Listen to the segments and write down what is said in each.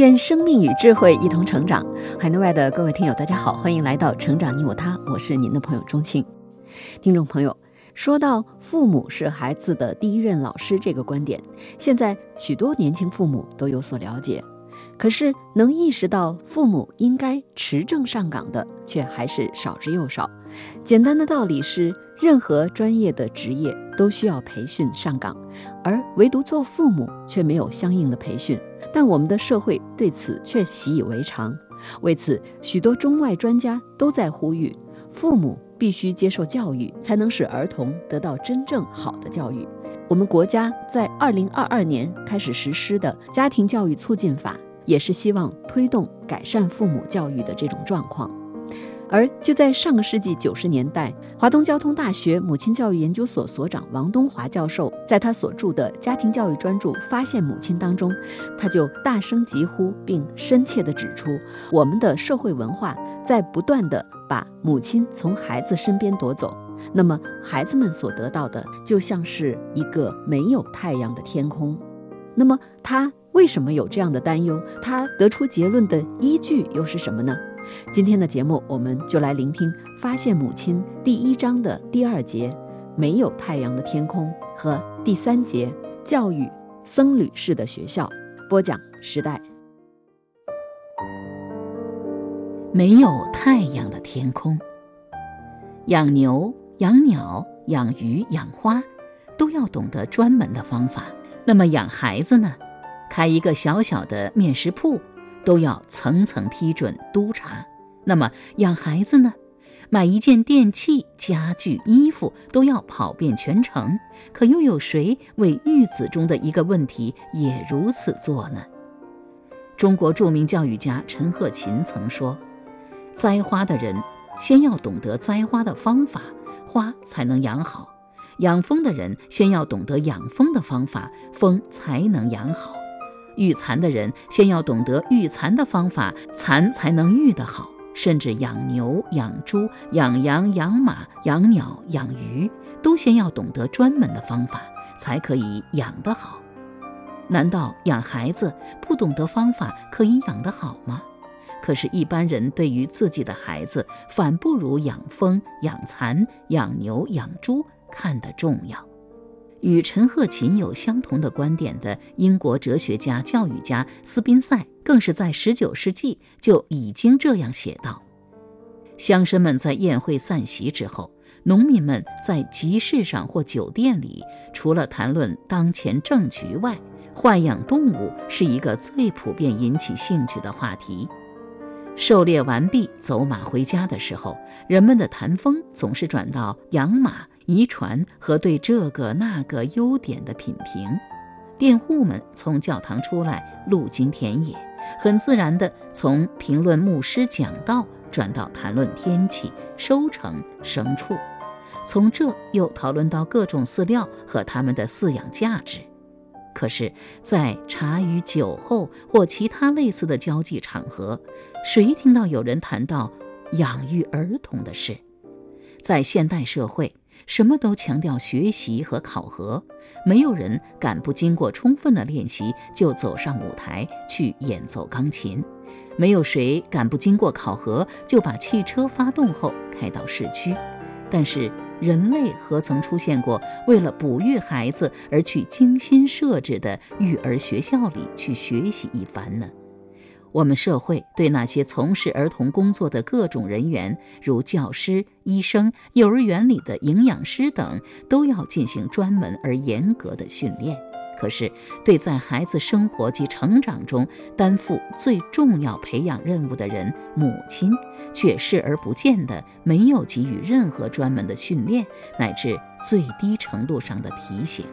愿生命与智慧一同成长。海内外的各位听友，大家好，欢迎来到《成长你我他》，我是您的朋友钟庆。听众朋友，说到父母是孩子的第一任老师这个观点，现在许多年轻父母都有所了解。可是，能意识到父母应该持证上岗的，却还是少之又少。简单的道理是，任何专业的职业都需要培训上岗，而唯独做父母却没有相应的培训。但我们的社会对此却习以为常。为此，许多中外专家都在呼吁，父母必须接受教育，才能使儿童得到真正好的教育。我们国家在二零二二年开始实施的《家庭教育促进法》。也是希望推动改善父母教育的这种状况，而就在上个世纪九十年代，华东交通大学母亲教育研究所所长王东华教授在他所著的家庭教育专著《发现母亲》当中，他就大声疾呼，并深切地指出，我们的社会文化在不断地把母亲从孩子身边夺走，那么孩子们所得到的就像是一个没有太阳的天空。那么他。为什么有这样的担忧？他得出结论的依据又是什么呢？今天的节目，我们就来聆听《发现母亲》第一章的第二节“没有太阳的天空”和第三节“教育僧侣式的学校”。播讲时代。没有太阳的天空，养牛、养鸟、养鱼、养花，都要懂得专门的方法。那么养孩子呢？开一个小小的面食铺，都要层层批准督查。那么养孩子呢？买一件电器、家具、衣服都要跑遍全城。可又有谁为育子中的一个问题也如此做呢？中国著名教育家陈鹤琴曾说：“栽花的人先要懂得栽花的方法，花才能养好；养蜂的人先要懂得养蜂的方法，蜂才能养好。”育蚕的人先要懂得育蚕的方法，蚕才能育得好。甚至养牛、养猪、养羊、养马、养鸟、养鱼，都先要懂得专门的方法，才可以养得好。难道养孩子不懂得方法可以养得好吗？可是，一般人对于自己的孩子，反不如养蜂、养蚕、养牛、养猪看得重要。与陈鹤琴有相同的观点的英国哲学家、教育家斯宾塞，更是在19世纪就已经这样写道：乡绅们在宴会散席之后，农民们在集市上或酒店里，除了谈论当前政局外，豢养动物是一个最普遍引起兴趣的话题。狩猎完毕，走马回家的时候，人们的谈风总是转到养马。遗传和对这个那个优点的品评，佃户们从教堂出来，路经田野，很自然地从评论牧师讲道转到谈论天气、收成、牲畜，从这又讨论到各种饲料和它们的饲养价值。可是，在茶余酒后或其他类似的交际场合，谁听到有人谈到养育儿童的事？在现代社会。什么都强调学习和考核，没有人敢不经过充分的练习就走上舞台去演奏钢琴，没有谁敢不经过考核就把汽车发动后开到市区。但是人类何曾出现过为了哺育孩子而去精心设置的育儿学校里去学习一番呢？我们社会对那些从事儿童工作的各种人员，如教师、医生、幼儿园里的营养师等，都要进行专门而严格的训练。可是，对在孩子生活及成长中担负最重要培养任务的人——母亲，却视而不见的，没有给予任何专门的训练，乃至最低程度上的提醒。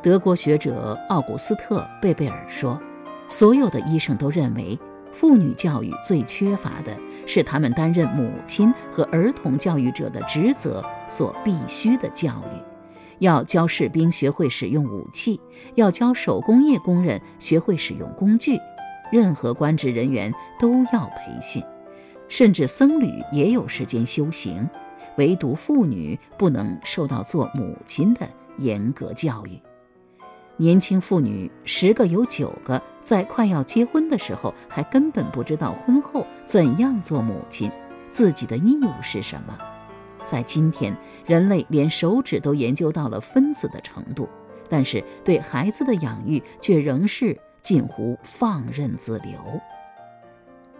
德国学者奥古斯特·贝贝尔说。所有的医生都认为，妇女教育最缺乏的是他们担任母亲和儿童教育者的职责所必须的教育。要教士兵学会使用武器，要教手工业工人学会使用工具，任何官职人员都要培训，甚至僧侣也有时间修行，唯独妇女不能受到做母亲的严格教育。年轻妇女十个有九个在快要结婚的时候，还根本不知道婚后怎样做母亲，自己的义务是什么。在今天，人类连手指都研究到了分子的程度，但是对孩子的养育却仍是近乎放任自流。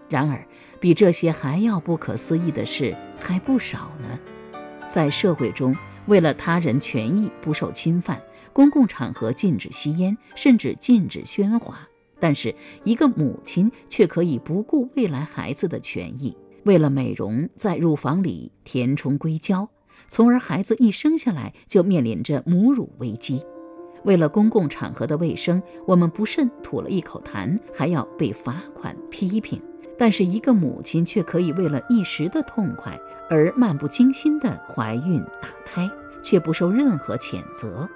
然而，比这些还要不可思议的事还不少呢。在社会中，为了他人权益不受侵犯，公共场合禁止吸烟，甚至禁止喧哗，但是一个母亲却可以不顾未来孩子的权益。为了美容，在乳房里填充硅胶，从而孩子一生下来就面临着母乳危机。为了公共场合的卫生，我们不慎吐了一口痰，还要被罚款批评。但是一个母亲却可以为了一时的痛快而漫不经心地怀孕打胎，却不受任何谴责。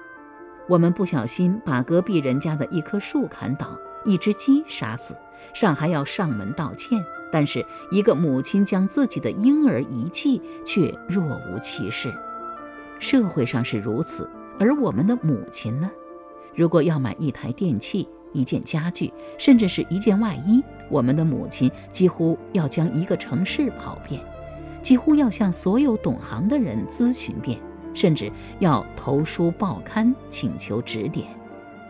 我们不小心把隔壁人家的一棵树砍倒，一只鸡杀死，尚还要上门道歉。但是，一个母亲将自己的婴儿遗弃，却若无其事。社会上是如此，而我们的母亲呢？如果要买一台电器、一件家具，甚至是一件外衣，我们的母亲几乎要将一个城市跑遍，几乎要向所有懂行的人咨询遍，甚至要投书报刊请求指点。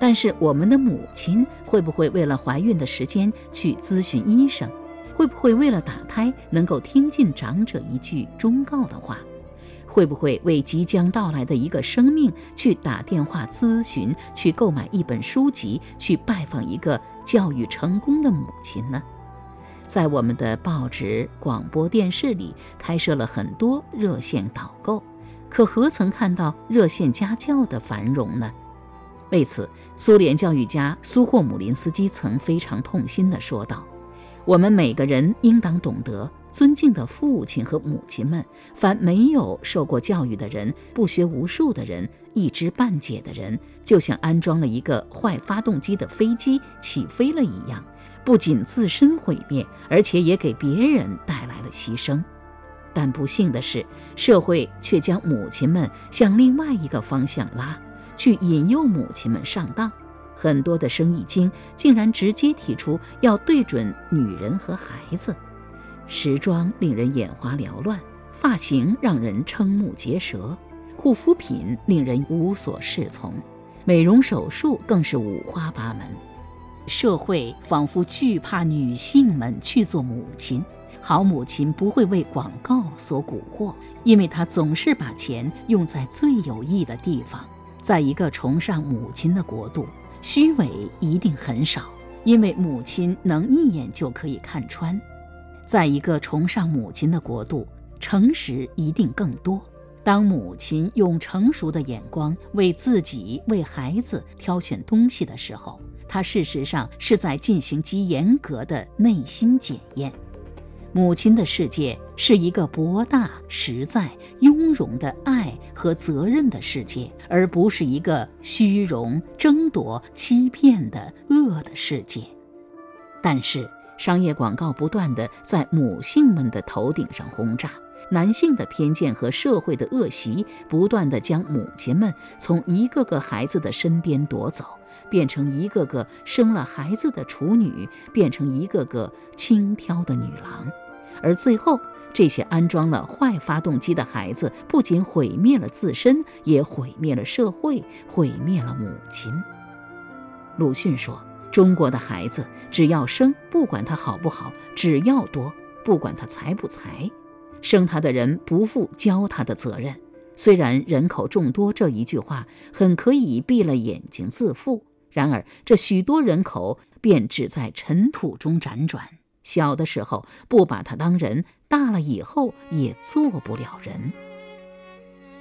但是，我们的母亲会不会为了怀孕的时间去咨询医生？会不会为了打胎能够听进长者一句忠告的话？会不会为即将到来的一个生命去打电话咨询、去购买一本书籍、去拜访一个教育成功的母亲呢？在我们的报纸、广播电视里开设了很多热线导购，可何曾看到热线家教的繁荣呢？为此，苏联教育家苏霍姆林斯基曾非常痛心地说道。我们每个人应当懂得尊敬的父亲和母亲们。凡没有受过教育的人、不学无术的人、一知半解的人，就像安装了一个坏发动机的飞机起飞了一样，不仅自身毁灭，而且也给别人带来了牺牲。但不幸的是，社会却将母亲们向另外一个方向拉，去引诱母亲们上当。很多的生意经竟然直接提出要对准女人和孩子，时装令人眼花缭乱，发型让人瞠目结舌，护肤品令人无所适从，美容手术更是五花八门。社会仿佛惧怕女性们去做母亲，好母亲不会为广告所蛊惑，因为她总是把钱用在最有益的地方。在一个崇尚母亲的国度。虚伪一定很少，因为母亲能一眼就可以看穿。在一个崇尚母亲的国度，诚实一定更多。当母亲用成熟的眼光为自己、为孩子挑选东西的时候，她事实上是在进行极严格的内心检验。母亲的世界是一个博大、实在、雍容的爱和责任的世界，而不是一个虚荣、争夺、欺骗的恶的世界。但是，商业广告不断地在母性们的头顶上轰炸，男性的偏见和社会的恶习不断地将母亲们从一个个孩子的身边夺走，变成一个个生了孩子的处女，变成一个个轻佻的女郎。而最后，这些安装了坏发动机的孩子，不仅毁灭了自身，也毁灭了社会，毁灭了母亲。鲁迅说：“中国的孩子，只要生，不管他好不好；只要多，不管他才不才。生他的人不负教他的责任。虽然人口众多这一句话很可以闭了眼睛自负，然而这许多人口便只在尘土中辗转。”小的时候不把他当人，大了以后也做不了人。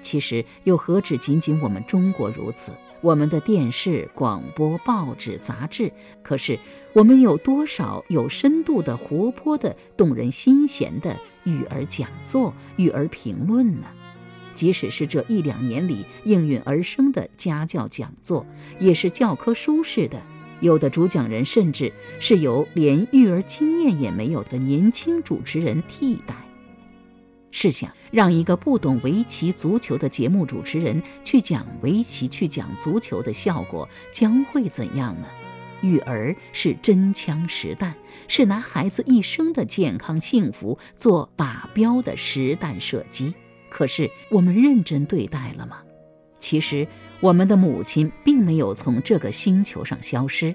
其实又何止仅仅我们中国如此？我们的电视、广播、报纸、杂志，可是我们有多少有深度的、活泼的、动人心弦的育儿讲座、育儿评论呢？即使是这一两年里应运而生的家教讲座，也是教科书式的。有的主讲人甚至是由连育儿经验也没有的年轻主持人替代。试想，让一个不懂围棋、足球的节目主持人去讲围棋、去讲足球的效果将会怎样呢？育儿是真枪实弹，是拿孩子一生的健康幸福做靶标的实弹射击。可是我们认真对待了吗？其实，我们的母亲并没有从这个星球上消失，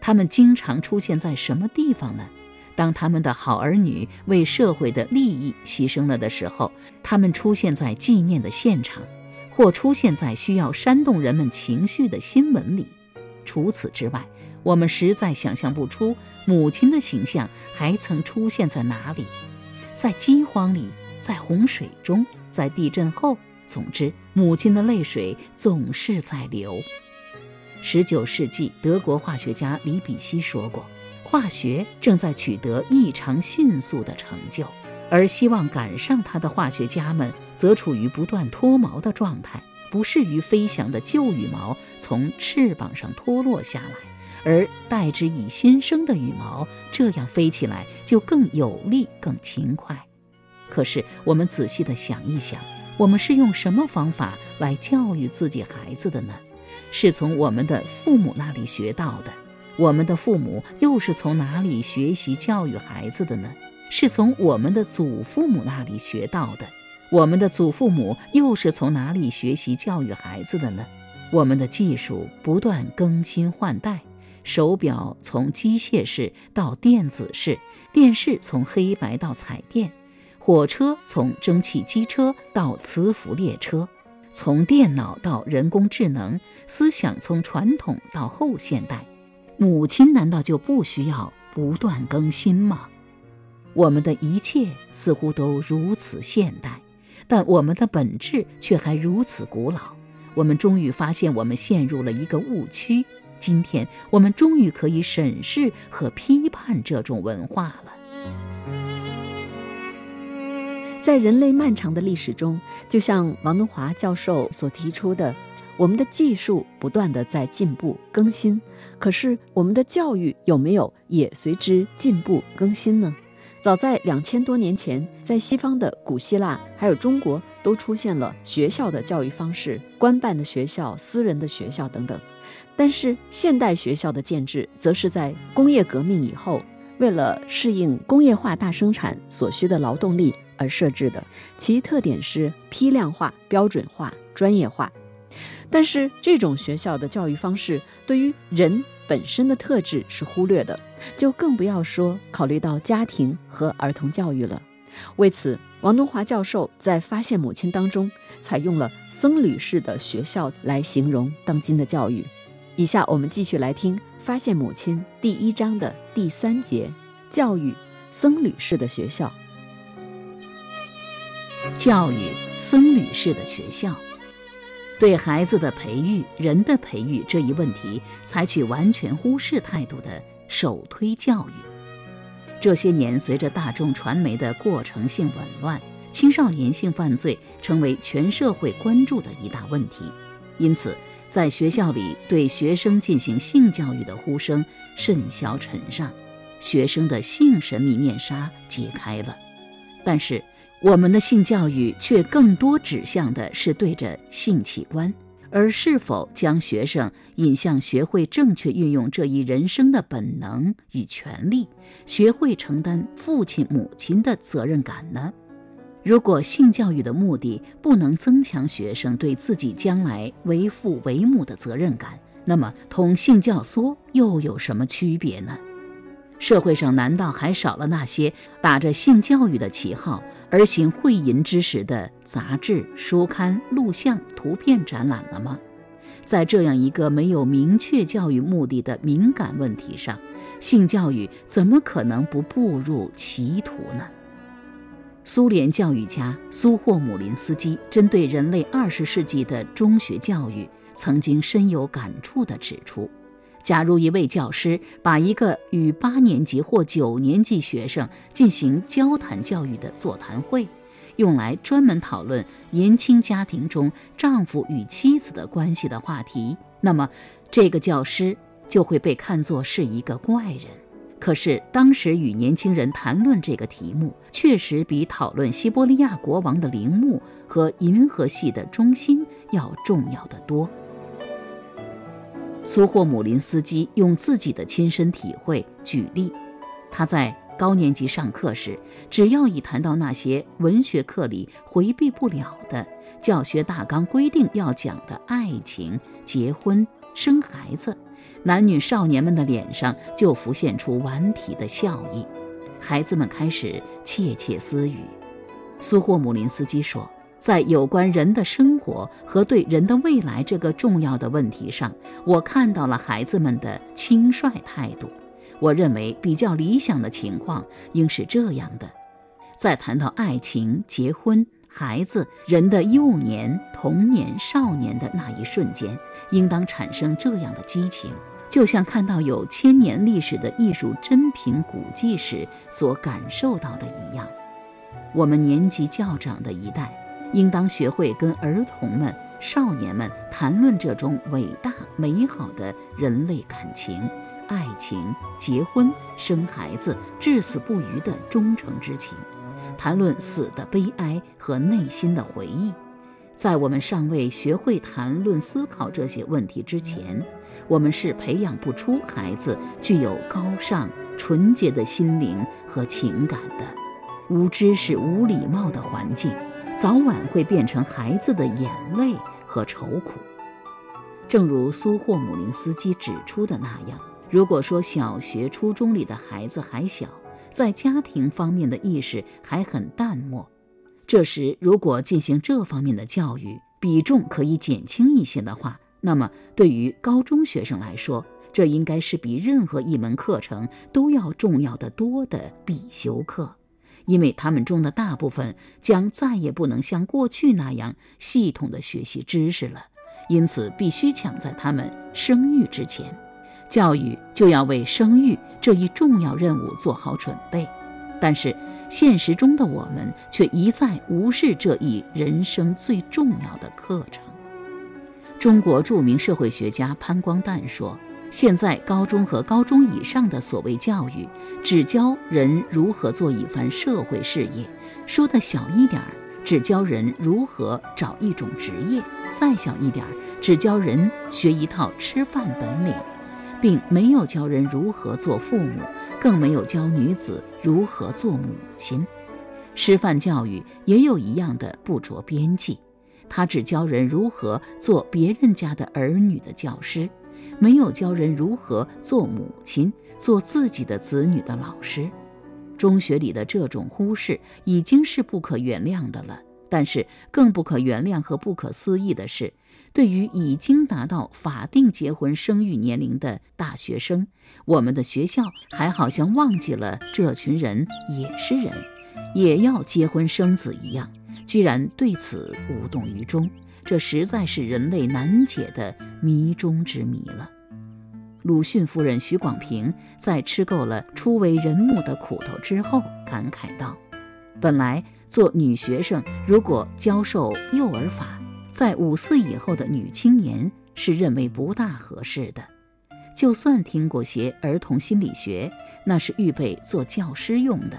他们经常出现在什么地方呢？当他们的好儿女为社会的利益牺牲了的时候，他们出现在纪念的现场，或出现在需要煽动人们情绪的新闻里。除此之外，我们实在想象不出母亲的形象还曾出现在哪里，在饥荒里，在洪水中，在地震后。总之，母亲的泪水总是在流。十九世纪，德国化学家李比希说过。化学正在取得异常迅速的成就，而希望赶上它的化学家们则处于不断脱毛的状态，不适于飞翔的旧羽毛从翅膀上脱落下来，而代之以新生的羽毛，这样飞起来就更有力、更勤快。可是，我们仔细地想一想，我们是用什么方法来教育自己孩子的呢？是从我们的父母那里学到的。我们的父母又是从哪里学习教育孩子的呢？是从我们的祖父母那里学到的。我们的祖父母又是从哪里学习教育孩子的呢？我们的技术不断更新换代，手表从机械式到电子式，电视从黑白到彩电，火车从蒸汽机车到磁浮列车，从电脑到人工智能，思想从传统到后现代。母亲难道就不需要不断更新吗？我们的一切似乎都如此现代，但我们的本质却还如此古老。我们终于发现，我们陷入了一个误区。今天，我们终于可以审视和批判这种文化了。在人类漫长的历史中，就像王东华教授所提出的。我们的技术不断的在进步更新，可是我们的教育有没有也随之进步更新呢？早在两千多年前，在西方的古希腊还有中国，都出现了学校的教育方式，官办的学校、私人的学校等等。但是现代学校的建制，则是在工业革命以后，为了适应工业化大生产所需的劳动力而设置的，其特点是批量化、标准化、专业化。但是这种学校的教育方式对于人本身的特质是忽略的，就更不要说考虑到家庭和儿童教育了。为此，王东华教授在《发现母亲》当中采用了僧侣式的学校来形容当今的教育。以下我们继续来听《发现母亲》第一章的第三节：教育僧侣式的学校。教育僧侣式的学校。对孩子的培育、人的培育这一问题，采取完全忽视态度的首推教育。这些年，随着大众传媒的过程性紊乱，青少年性犯罪成为全社会关注的一大问题。因此，在学校里对学生进行性教育的呼声甚嚣尘上，学生的性神秘面纱揭开了。但是，我们的性教育却更多指向的是对着性器官，而是否将学生引向学会正确运用这一人生的本能与权利，学会承担父亲母亲的责任感呢？如果性教育的目的不能增强学生对自己将来为父为母的责任感，那么同性教唆又有什么区别呢？社会上难道还少了那些打着性教育的旗号？而行会淫之时的杂志、书刊、录像、图片展览了吗？在这样一个没有明确教育目的的敏感问题上，性教育怎么可能不步入歧途呢？苏联教育家苏霍姆林斯基针对人类二十世纪的中学教育，曾经深有感触地指出。假如一位教师把一个与八年级或九年级学生进行交谈教育的座谈会，用来专门讨论年轻家庭中丈夫与妻子的关系的话题，那么这个教师就会被看作是一个怪人。可是当时与年轻人谈论这个题目，确实比讨论西伯利亚国王的陵墓和银河系的中心要重要的多。苏霍姆林斯基用自己的亲身体会举例，他在高年级上课时，只要一谈到那些文学课里回避不了的教学大纲规定要讲的爱情、结婚、生孩子，男女少年们的脸上就浮现出顽皮的笑意，孩子们开始窃窃私语。苏霍姆林斯基说。在有关人的生活和对人的未来这个重要的问题上，我看到了孩子们的轻率态度。我认为比较理想的情况应是这样的：在谈到爱情、结婚、孩子、人的幼年、童年、少年的那一瞬间，应当产生这样的激情，就像看到有千年历史的艺术珍品古迹时所感受到的一样。我们年纪较长的一代。应当学会跟儿童们、少年们谈论这种伟大美好的人类感情、爱情、结婚、生孩子、至死不渝的忠诚之情，谈论死的悲哀和内心的回忆。在我们尚未学会谈论、思考这些问题之前，我们是培养不出孩子具有高尚、纯洁的心灵和情感的。无知是、无礼貌的环境。早晚会变成孩子的眼泪和愁苦。正如苏霍姆林斯基指出的那样，如果说小学、初中里的孩子还小，在家庭方面的意识还很淡漠，这时如果进行这方面的教育，比重可以减轻一些的话，那么对于高中学生来说，这应该是比任何一门课程都要重要的多的必修课。因为他们中的大部分将再也不能像过去那样系统的学习知识了，因此必须抢在他们生育之前，教育就要为生育这一重要任务做好准备。但是现实中的我们却一再无视这一人生最重要的课程。中国著名社会学家潘光旦说。现在高中和高中以上的所谓教育，只教人如何做一番社会事业；说的小一点儿，只教人如何找一种职业；再小一点儿，只教人学一套吃饭本领，并没有教人如何做父母，更没有教女子如何做母亲。师范教育也有一样的不着边际，他只教人如何做别人家的儿女的教师。没有教人如何做母亲、做自己的子女的老师，中学里的这种忽视已经是不可原谅的了。但是更不可原谅和不可思议的是，对于已经达到法定结婚生育年龄的大学生，我们的学校还好像忘记了这群人也是人，也要结婚生子一样，居然对此无动于衷。这实在是人类难解的谜中之谜了。鲁迅夫人许广平在吃够了初为人母的苦头之后，感慨道：“本来做女学生，如果教授幼儿法，在五四以后的女青年是认为不大合适的。就算听过些儿童心理学，那是预备做教师用的，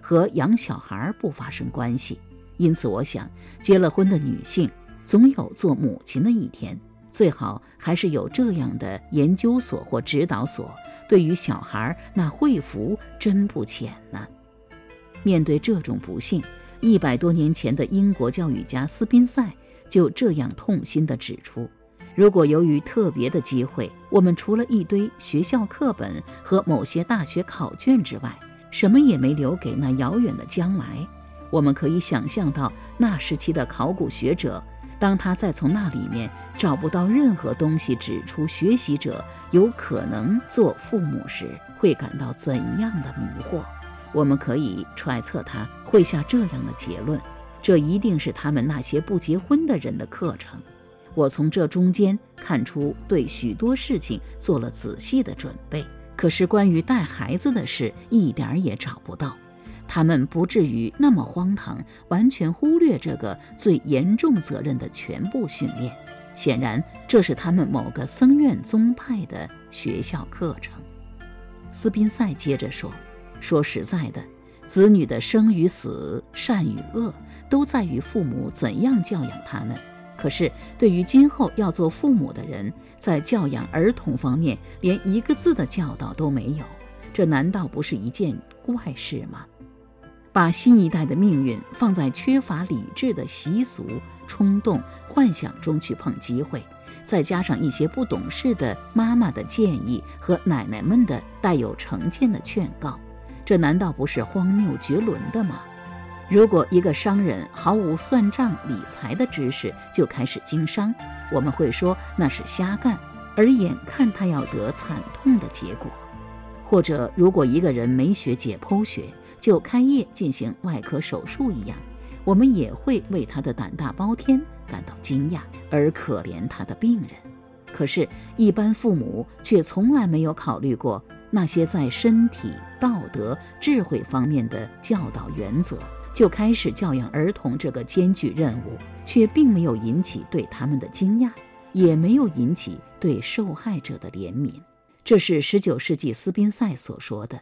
和养小孩不发生关系。因此，我想结了婚的女性。”总有做母亲的一天，最好还是有这样的研究所或指导所。对于小孩，那惠福真不浅呢。面对这种不幸，一百多年前的英国教育家斯宾塞就这样痛心地指出：如果由于特别的机会，我们除了一堆学校课本和某些大学考卷之外，什么也没留给那遥远的将来，我们可以想象到那时期的考古学者。当他再从那里面找不到任何东西指出学习者有可能做父母时，会感到怎样的迷惑？我们可以揣测他会下这样的结论：这一定是他们那些不结婚的人的课程。我从这中间看出对许多事情做了仔细的准备，可是关于带孩子的事一点儿也找不到。他们不至于那么荒唐，完全忽略这个最严重责任的全部训练。显然，这是他们某个僧院宗派的学校课程。斯宾塞接着说：“说实在的，子女的生与死、善与恶，都在于父母怎样教养他们。可是，对于今后要做父母的人，在教养儿童方面，连一个字的教导都没有，这难道不是一件怪事吗？”把新一代的命运放在缺乏理智的习俗、冲动、幻想中去碰机会，再加上一些不懂事的妈妈的建议和奶奶们的带有成见的劝告，这难道不是荒谬绝伦的吗？如果一个商人毫无算账理财的知识就开始经商，我们会说那是瞎干，而眼看他要得惨痛的结果；或者，如果一个人没学解剖学，就开业进行外科手术一样，我们也会为他的胆大包天感到惊讶，而可怜他的病人。可是，一般父母却从来没有考虑过那些在身体、道德、智慧方面的教导原则，就开始教养儿童这个艰巨任务，却并没有引起对他们的惊讶，也没有引起对受害者的怜悯。这是十九世纪斯宾塞所说的。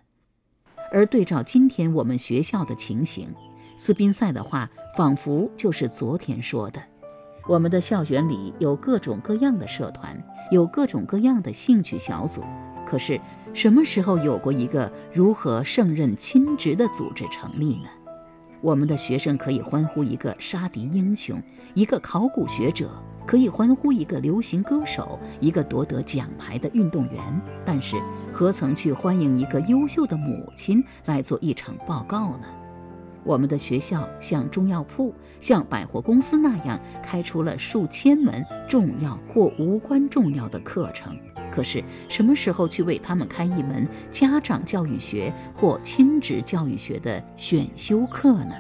而对照今天我们学校的情形，斯宾塞的话仿佛就是昨天说的。我们的校园里有各种各样的社团，有各种各样的兴趣小组，可是什么时候有过一个如何胜任亲职的组织成立呢？我们的学生可以欢呼一个杀敌英雄，一个考古学者。可以欢呼一个流行歌手，一个夺得奖牌的运动员，但是何曾去欢迎一个优秀的母亲来做一场报告呢？我们的学校像中药铺、像百货公司那样开出了数千门重要或无关重要的课程，可是什么时候去为他们开一门家长教育学或亲职教育学的选修课呢？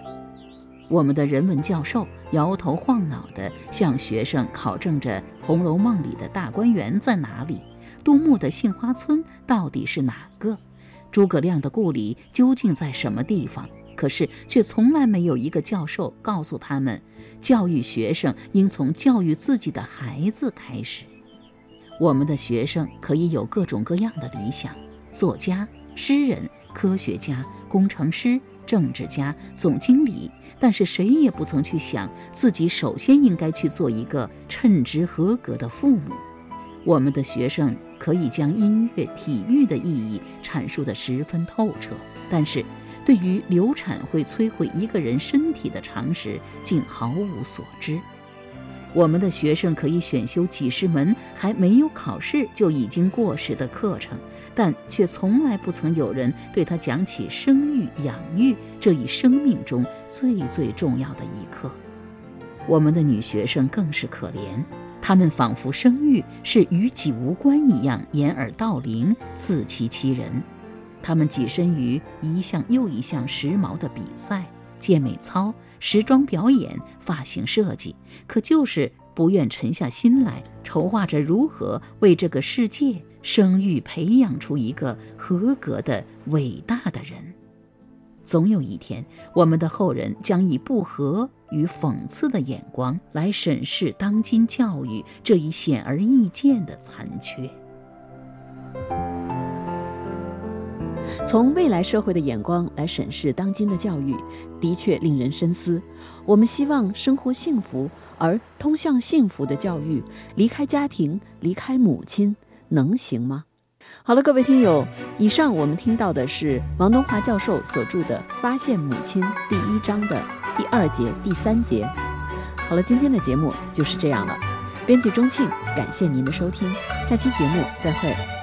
我们的人文教授摇头晃脑地向学生考证着《红楼梦》里的大观园在哪里，杜牧的杏花村到底是哪个，诸葛亮的故里究竟在什么地方。可是，却从来没有一个教授告诉他们，教育学生应从教育自己的孩子开始。我们的学生可以有各种各样的理想：作家、诗人、科学家、工程师。政治家、总经理，但是谁也不曾去想自己首先应该去做一个称职合格的父母。我们的学生可以将音乐、体育的意义阐述得十分透彻，但是对于流产会摧毁一个人身体的常识，竟毫无所知。我们的学生可以选修几十门还没有考试就已经过时的课程，但却从来不曾有人对他讲起生育、养育这一生命中最最重要的一课。我们的女学生更是可怜，他们仿佛生育是与己无关一样，掩耳盗铃，自欺欺人。他们跻身于一项又一项时髦的比赛。健美操、时装表演、发型设计，可就是不愿沉下心来筹划着如何为这个世界生育、培养出一个合格的伟大的人。总有一天，我们的后人将以不和与讽刺的眼光来审视当今教育这一显而易见的残缺。从未来社会的眼光来审视当今的教育，的确令人深思。我们希望生活幸福，而通向幸福的教育，离开家庭，离开母亲，能行吗？好了，各位听友，以上我们听到的是王东华教授所著的《发现母亲》第一章的第二节、第三节。好了，今天的节目就是这样了。编辑钟庆，感谢您的收听，下期节目再会。